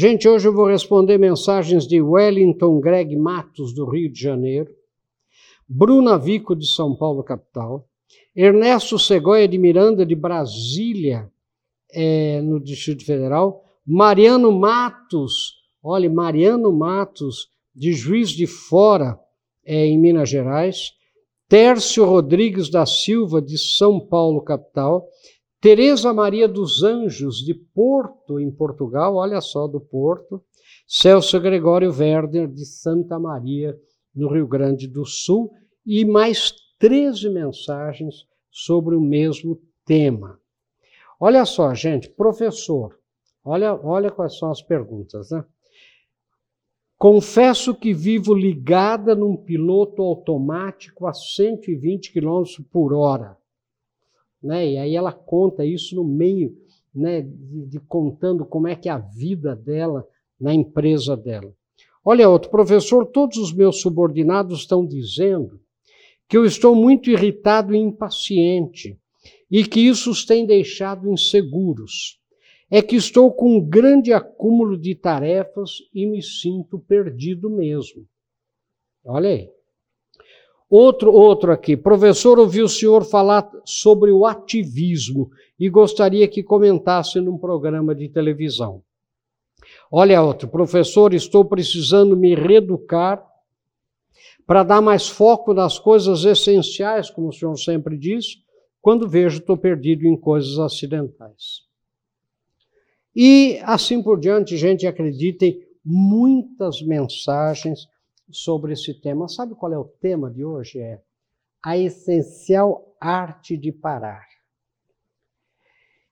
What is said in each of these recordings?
Gente, hoje eu vou responder mensagens de Wellington Greg Matos, do Rio de Janeiro, Bruna Vico, de São Paulo, capital, Ernesto Segoia de Miranda, de Brasília, é, no Distrito Federal, Mariano Matos, olha, Mariano Matos, de Juiz de Fora, é, em Minas Gerais, Tércio Rodrigues da Silva, de São Paulo, capital, Tereza Maria dos Anjos, de Porto, em Portugal, olha só, do Porto, Celso Gregório Werder, de Santa Maria, no Rio Grande do Sul, e mais 13 mensagens sobre o mesmo tema. Olha só, gente, professor, olha, olha quais são as perguntas, né? Confesso que vivo ligada num piloto automático a 120 km por hora né? E aí ela conta isso no meio, né, de, de contando como é que é a vida dela na empresa dela. Olha, outro professor, todos os meus subordinados estão dizendo que eu estou muito irritado e impaciente e que isso os tem deixado inseguros. É que estou com um grande acúmulo de tarefas e me sinto perdido mesmo. Olha aí. Outro, outro aqui. Professor, ouvi o senhor falar sobre o ativismo e gostaria que comentasse num programa de televisão. Olha outro. Professor, estou precisando me reeducar para dar mais foco nas coisas essenciais, como o senhor sempre diz, quando vejo estou perdido em coisas acidentais. E assim por diante, gente, acreditem, muitas mensagens sobre esse tema. Sabe qual é o tema de hoje? É a essencial arte de parar.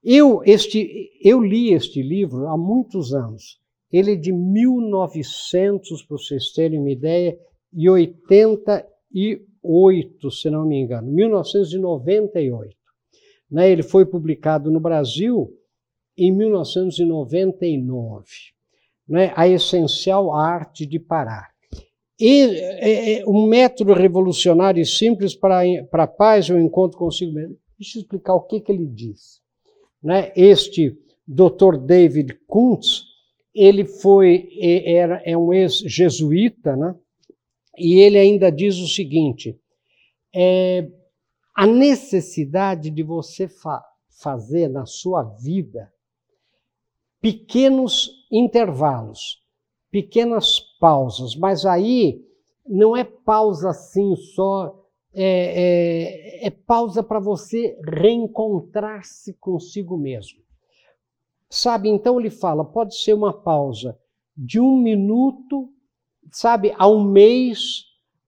Eu, este, eu li este livro há muitos anos. Ele é de 1900, para vocês terem uma ideia, e 88, se não me engano, 1998. Né? Ele foi publicado no Brasil em 1999. Né? A essencial arte de parar. E é, é, um método revolucionário e simples para, para a paz e o encontro consigo mesmo. Deixa eu explicar o que, que ele diz. Né? Este Dr. David Kuntz, ele foi, era, é um ex-jesuíta, né? e ele ainda diz o seguinte: é, a necessidade de você fa fazer na sua vida pequenos intervalos pequenas pausas, mas aí não é pausa assim só, é, é, é pausa para você reencontrar-se consigo mesmo. Sabe, então ele fala, pode ser uma pausa de um minuto, sabe, a um mês,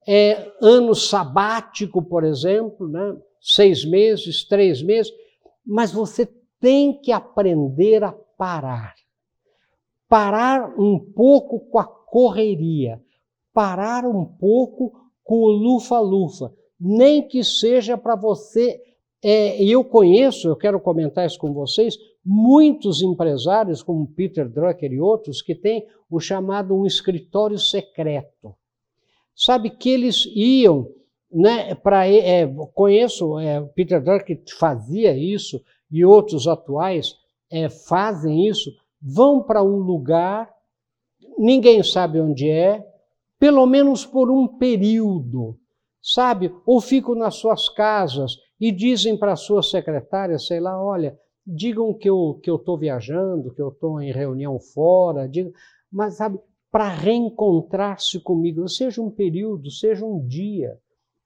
é, ano sabático, por exemplo, né? seis meses, três meses, mas você tem que aprender a parar parar um pouco com a correria, parar um pouco com o lufa-lufa, nem que seja para você. É, eu conheço, eu quero comentar isso com vocês, muitos empresários, como Peter Drucker e outros, que têm o chamado um escritório secreto. Sabe que eles iam, né, para é, conheço é, Peter Drucker fazia isso e outros atuais é, fazem isso vão para um lugar, ninguém sabe onde é, pelo menos por um período, sabe? Ou ficam nas suas casas e dizem para sua secretária, sei lá, olha, digam que eu que eu estou viajando, que eu estou em reunião fora, digam, mas sabe, para reencontrar-se comigo, seja um período, seja um dia,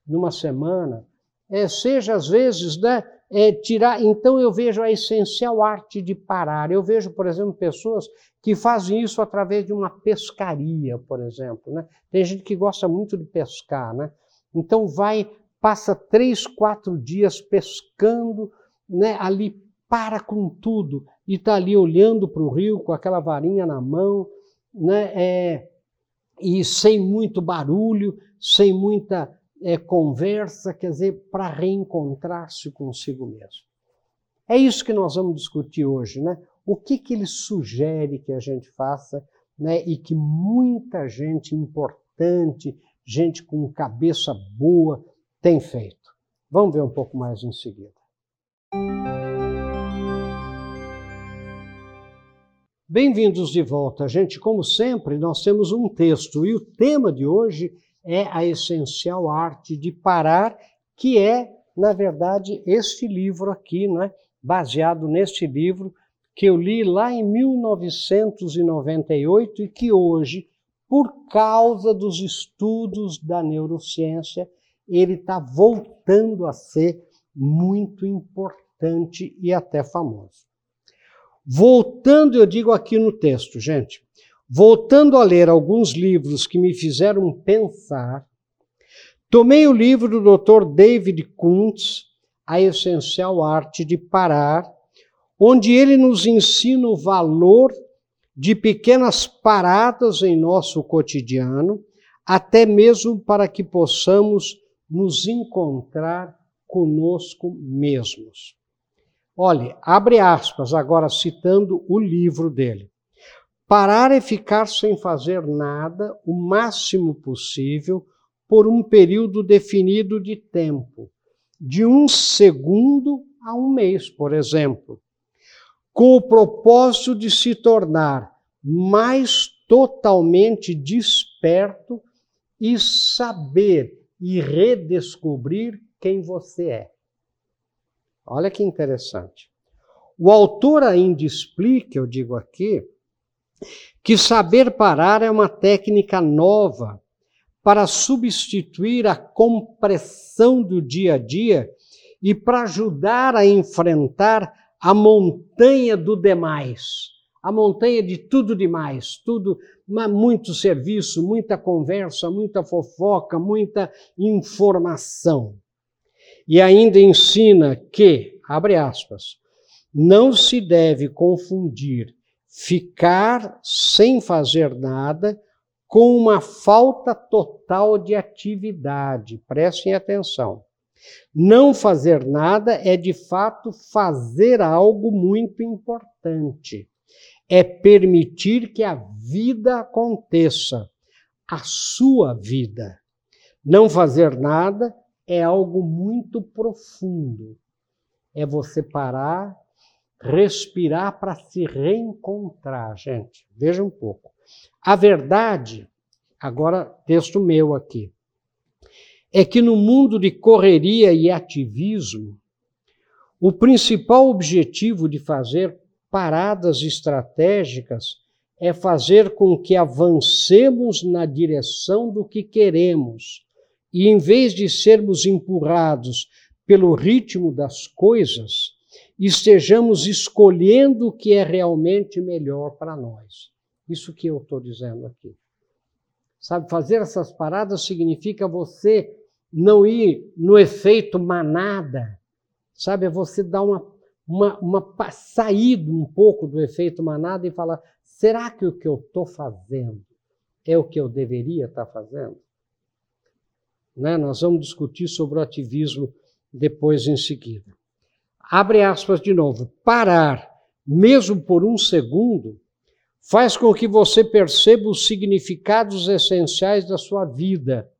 numa semana, é, seja às vezes, né, é, tirar. Então eu vejo a essencial arte de parar. Eu vejo, por exemplo, pessoas que fazem isso através de uma pescaria, por exemplo. Né? Tem gente que gosta muito de pescar, né? Então vai, passa três, quatro dias pescando, né? Ali para com tudo e está ali olhando para o rio com aquela varinha na mão, né? É, e sem muito barulho, sem muita é, conversa, quer dizer, para reencontrar-se consigo mesmo. É isso que nós vamos discutir hoje, né? O que, que ele sugere que a gente faça, né? E que muita gente importante, gente com cabeça boa, tem feito. Vamos ver um pouco mais em seguida. Bem-vindos de volta, gente. Como sempre, nós temos um texto e o tema de hoje a essencial arte de parar, que é, na verdade, este livro aqui, né? baseado neste livro que eu li lá em 1998 e que hoje, por causa dos estudos da neurociência, ele está voltando a ser muito importante e até famoso. Voltando, eu digo aqui no texto, gente, voltando a ler alguns livros que me fizeram pensar, tomei o livro do Dr. David Kuntz, A Essencial Arte de Parar, onde ele nos ensina o valor de pequenas paradas em nosso cotidiano, até mesmo para que possamos nos encontrar conosco mesmos. Olhe, abre aspas, agora citando o livro dele. Parar é ficar sem fazer nada o máximo possível por um período definido de tempo, de um segundo a um mês, por exemplo, com o propósito de se tornar mais totalmente desperto e saber e redescobrir quem você é. Olha que interessante. O autor ainda explica, eu digo aqui, que saber parar é uma técnica nova para substituir a compressão do dia a dia e para ajudar a enfrentar a montanha do demais, a montanha de tudo demais, tudo, muito serviço, muita conversa, muita fofoca, muita informação. E ainda ensina que, abre aspas, não se deve confundir ficar sem fazer nada com uma falta total de atividade. Prestem atenção. Não fazer nada é de fato fazer algo muito importante. É permitir que a vida aconteça, a sua vida. Não fazer nada é algo muito profundo. É você parar, respirar para se reencontrar, gente. Veja um pouco. A verdade, agora texto meu aqui, é que no mundo de correria e ativismo, o principal objetivo de fazer paradas estratégicas é fazer com que avancemos na direção do que queremos e em vez de sermos empurrados pelo ritmo das coisas, estejamos escolhendo o que é realmente melhor para nós. Isso que eu estou dizendo aqui. Sabe, fazer essas paradas significa você não ir no efeito manada, sabe? É você dar uma, uma, uma saída um pouco do efeito manada e falar: será que o que eu estou fazendo é o que eu deveria estar tá fazendo? Né? Nós vamos discutir sobre o ativismo depois em seguida. Abre aspas de novo. Parar, mesmo por um segundo, faz com que você perceba os significados essenciais da sua vida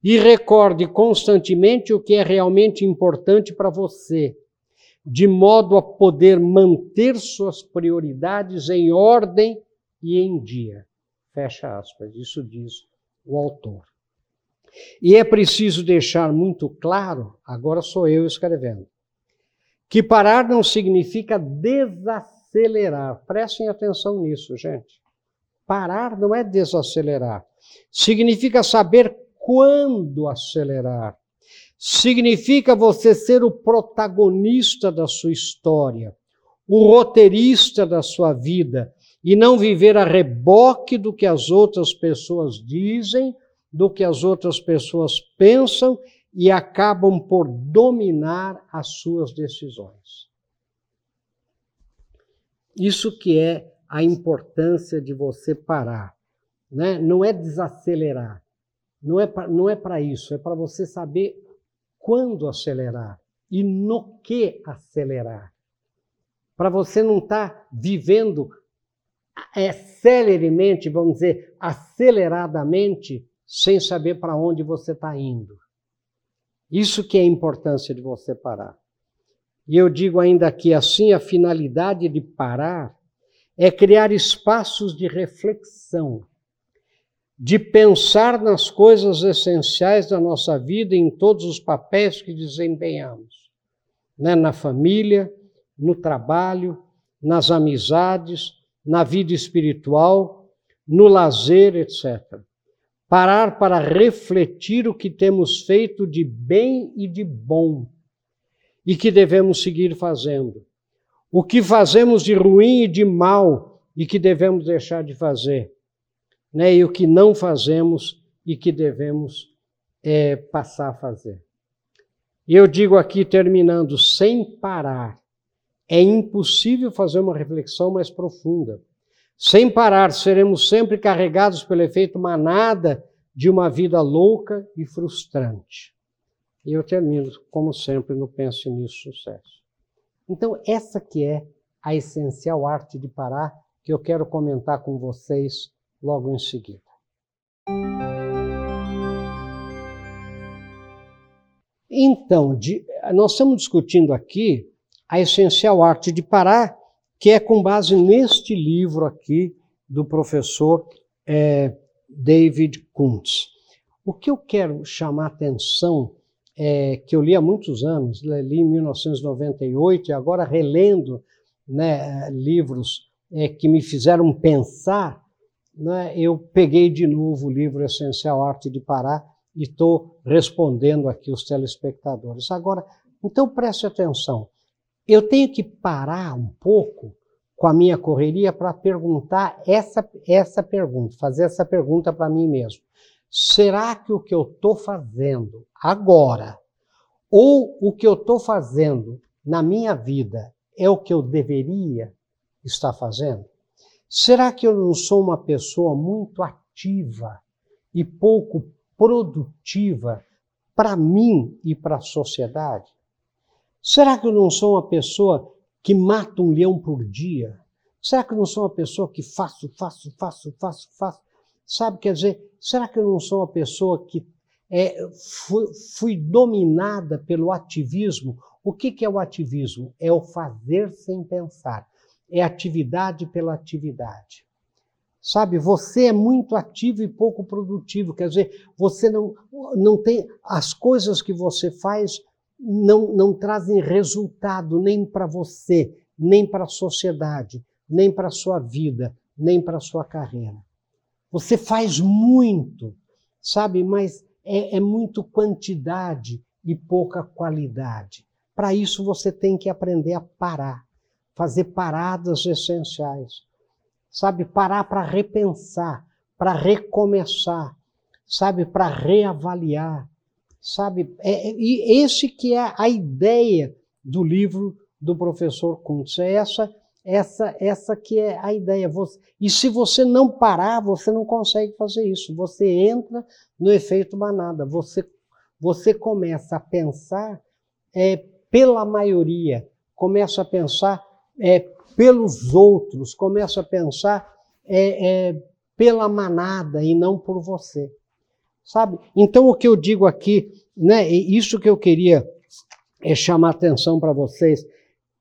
e recorde constantemente o que é realmente importante para você, de modo a poder manter suas prioridades em ordem e em dia. Fecha aspas. Isso diz o autor. E é preciso deixar muito claro, agora sou eu escrevendo, que parar não significa desacelerar. Prestem atenção nisso, gente. Parar não é desacelerar. Significa saber quando acelerar. Significa você ser o protagonista da sua história, o roteirista da sua vida e não viver a reboque do que as outras pessoas dizem do que as outras pessoas pensam e acabam por dominar as suas decisões. Isso que é a importância de você parar. Né? Não é desacelerar. Não é não é para isso. É para você saber quando acelerar e no que acelerar. Para você não estar tá vivendo é, celeremente, vamos dizer, aceleradamente, sem saber para onde você está indo. Isso que é a importância de você parar. E eu digo ainda que assim a finalidade de parar é criar espaços de reflexão, de pensar nas coisas essenciais da nossa vida em todos os papéis que desempenhamos, né? na família, no trabalho, nas amizades, na vida espiritual, no lazer, etc. Parar para refletir o que temos feito de bem e de bom e que devemos seguir fazendo. O que fazemos de ruim e de mal e que devemos deixar de fazer. Né? E o que não fazemos e que devemos é, passar a fazer. Eu digo aqui, terminando, sem parar, é impossível fazer uma reflexão mais profunda. Sem parar, seremos sempre carregados pelo efeito manada de uma vida louca e frustrante. E eu termino, como sempre, no Pense Nisso Sucesso. Então, essa que é a essencial arte de parar, que eu quero comentar com vocês logo em seguida. Então, de, nós estamos discutindo aqui a essencial arte de parar, que é com base neste livro aqui do professor é, David Kuntz. O que eu quero chamar atenção é, que eu li há muitos anos, li em 1998 e agora relendo né, livros é, que me fizeram pensar, né, eu peguei de novo o livro Essencial Arte de Parar e estou respondendo aqui os telespectadores. Agora, então preste atenção. Eu tenho que parar um pouco com a minha correria para perguntar essa, essa pergunta, fazer essa pergunta para mim mesmo. Será que o que eu estou fazendo agora, ou o que eu estou fazendo na minha vida, é o que eu deveria estar fazendo? Será que eu não sou uma pessoa muito ativa e pouco produtiva para mim e para a sociedade? Será que eu não sou uma pessoa que mata um leão por dia? Será que eu não sou uma pessoa que faço, faço, faço, faço, faço? Sabe, quer dizer, será que eu não sou uma pessoa que é, fui, fui dominada pelo ativismo? O que, que é o ativismo? É o fazer sem pensar. É atividade pela atividade. Sabe, você é muito ativo e pouco produtivo. Quer dizer, você não, não tem. As coisas que você faz não, não trazem resultado nem para você, nem para a sociedade, nem para a sua vida, nem para a sua carreira. Você faz muito, sabe, mas é, é muito quantidade e pouca qualidade. Para isso você tem que aprender a parar, fazer paradas essenciais. Sabe, parar para repensar, para recomeçar, sabe, para reavaliar. Sabe, é, é, e esse que é a ideia do livro do professor Kuntz, é essa essa, essa que é a ideia. Você, e se você não parar, você não consegue fazer isso. Você entra no efeito manada. Você, você começa a pensar é, pela maioria, começa a pensar é, pelos outros, começa a pensar é, é, pela manada e não por você. Sabe? Então, o que eu digo aqui, né, isso que eu queria é chamar atenção para vocês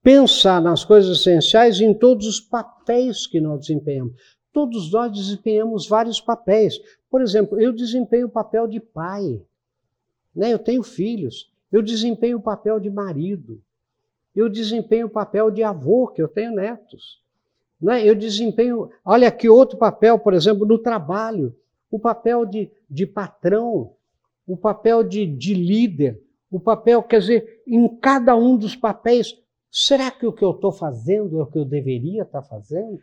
pensar nas coisas essenciais em todos os papéis que nós desempenhamos. Todos nós desempenhamos vários papéis. Por exemplo, eu desempenho o papel de pai, né? eu tenho filhos. Eu desempenho o papel de marido. Eu desempenho o papel de avô, que eu tenho netos. Né? Eu desempenho. Olha aqui outro papel, por exemplo, no trabalho: o papel de, de patrão, o papel de, de líder, o papel, quer dizer, em cada um dos papéis Será que o que eu estou fazendo é o que eu deveria estar tá fazendo?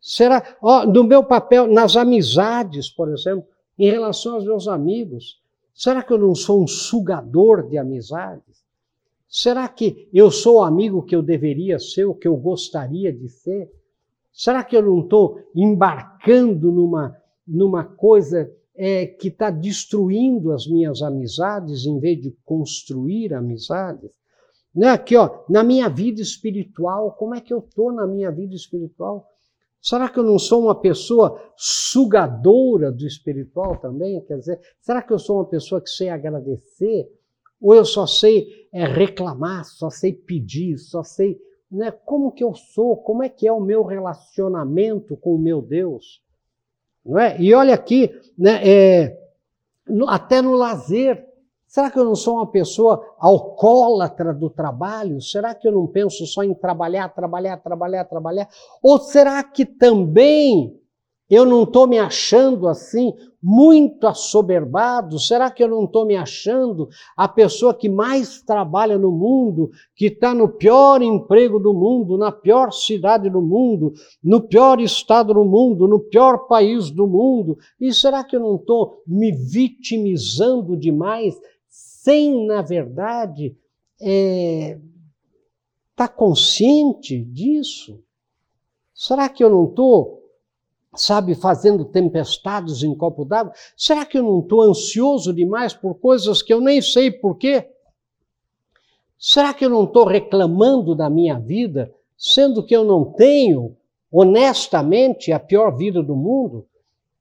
Será, ó, no meu papel, nas amizades, por exemplo, em relação aos meus amigos, será que eu não sou um sugador de amizades? Será que eu sou o amigo que eu deveria ser, o que eu gostaria de ser? Será que eu não estou embarcando numa, numa coisa é, que está destruindo as minhas amizades em vez de construir amizades? Né? Aqui, ó, na minha vida espiritual, como é que eu estou na minha vida espiritual? Será que eu não sou uma pessoa sugadora do espiritual também? Quer dizer, será que eu sou uma pessoa que sei agradecer? Ou eu só sei é, reclamar, só sei pedir, só sei né, como que eu sou, como é que é o meu relacionamento com o meu Deus. Não é? E olha aqui, né, é, no, até no lazer. Será que eu não sou uma pessoa alcoólatra do trabalho? Será que eu não penso só em trabalhar, trabalhar, trabalhar, trabalhar? Ou será que também eu não estou me achando assim muito assoberbado? Será que eu não estou me achando a pessoa que mais trabalha no mundo, que está no pior emprego do mundo, na pior cidade do mundo, no pior estado do mundo, no pior país do mundo? E será que eu não estou me vitimizando demais, sem, na verdade, estar é, tá consciente disso? Será que eu não estou sabe, fazendo tempestades em copo d'água? Será que eu não estou ansioso demais por coisas que eu nem sei porquê? Será que eu não estou reclamando da minha vida, sendo que eu não tenho, honestamente, a pior vida do mundo?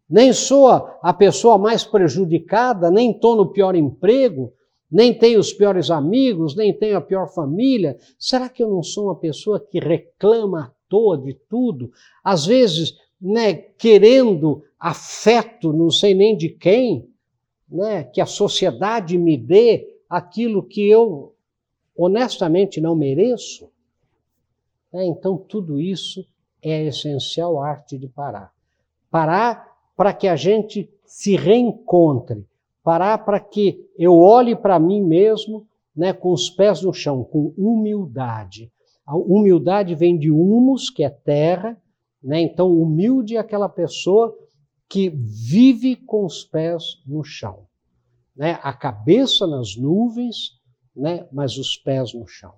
Nem sou a pessoa mais prejudicada, nem estou no pior emprego, nem tenho os piores amigos, nem tenho a pior família. Será que eu não sou uma pessoa que reclama à toa de tudo? Às vezes né, querendo afeto, não sei nem de quem, né, que a sociedade me dê aquilo que eu honestamente não mereço. É, então, tudo isso é a essencial arte de parar. Parar para que a gente se reencontre, parar para que eu olhe para mim mesmo né, com os pés no chão, com humildade. A humildade vem de humus, que é terra, né? Então, humilde é aquela pessoa que vive com os pés no chão, né? a cabeça nas nuvens, né? mas os pés no chão.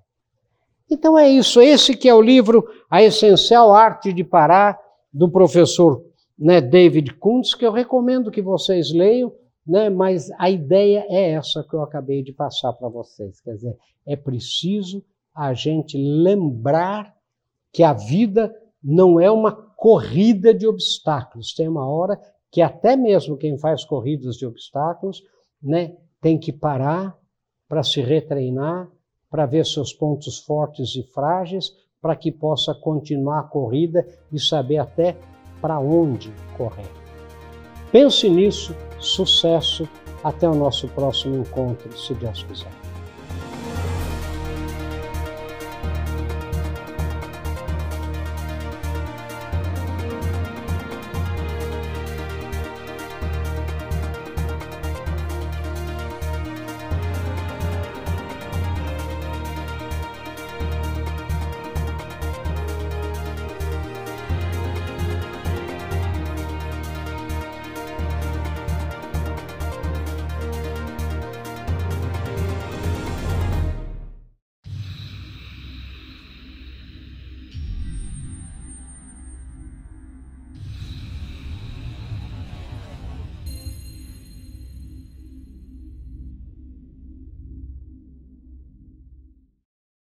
Então é isso, esse que é o livro A Essencial Arte de Parar, do professor né, David Kuntz, que eu recomendo que vocês leiam, né, mas a ideia é essa que eu acabei de passar para vocês. Quer dizer, é preciso a gente lembrar que a vida não é uma corrida de obstáculos. Tem uma hora que até mesmo quem faz corridas de obstáculos, né, tem que parar para se retreinar, para ver seus pontos fortes e frágeis, para que possa continuar a corrida e saber até para onde correr. Pense nisso, sucesso, até o nosso próximo encontro, se Deus quiser.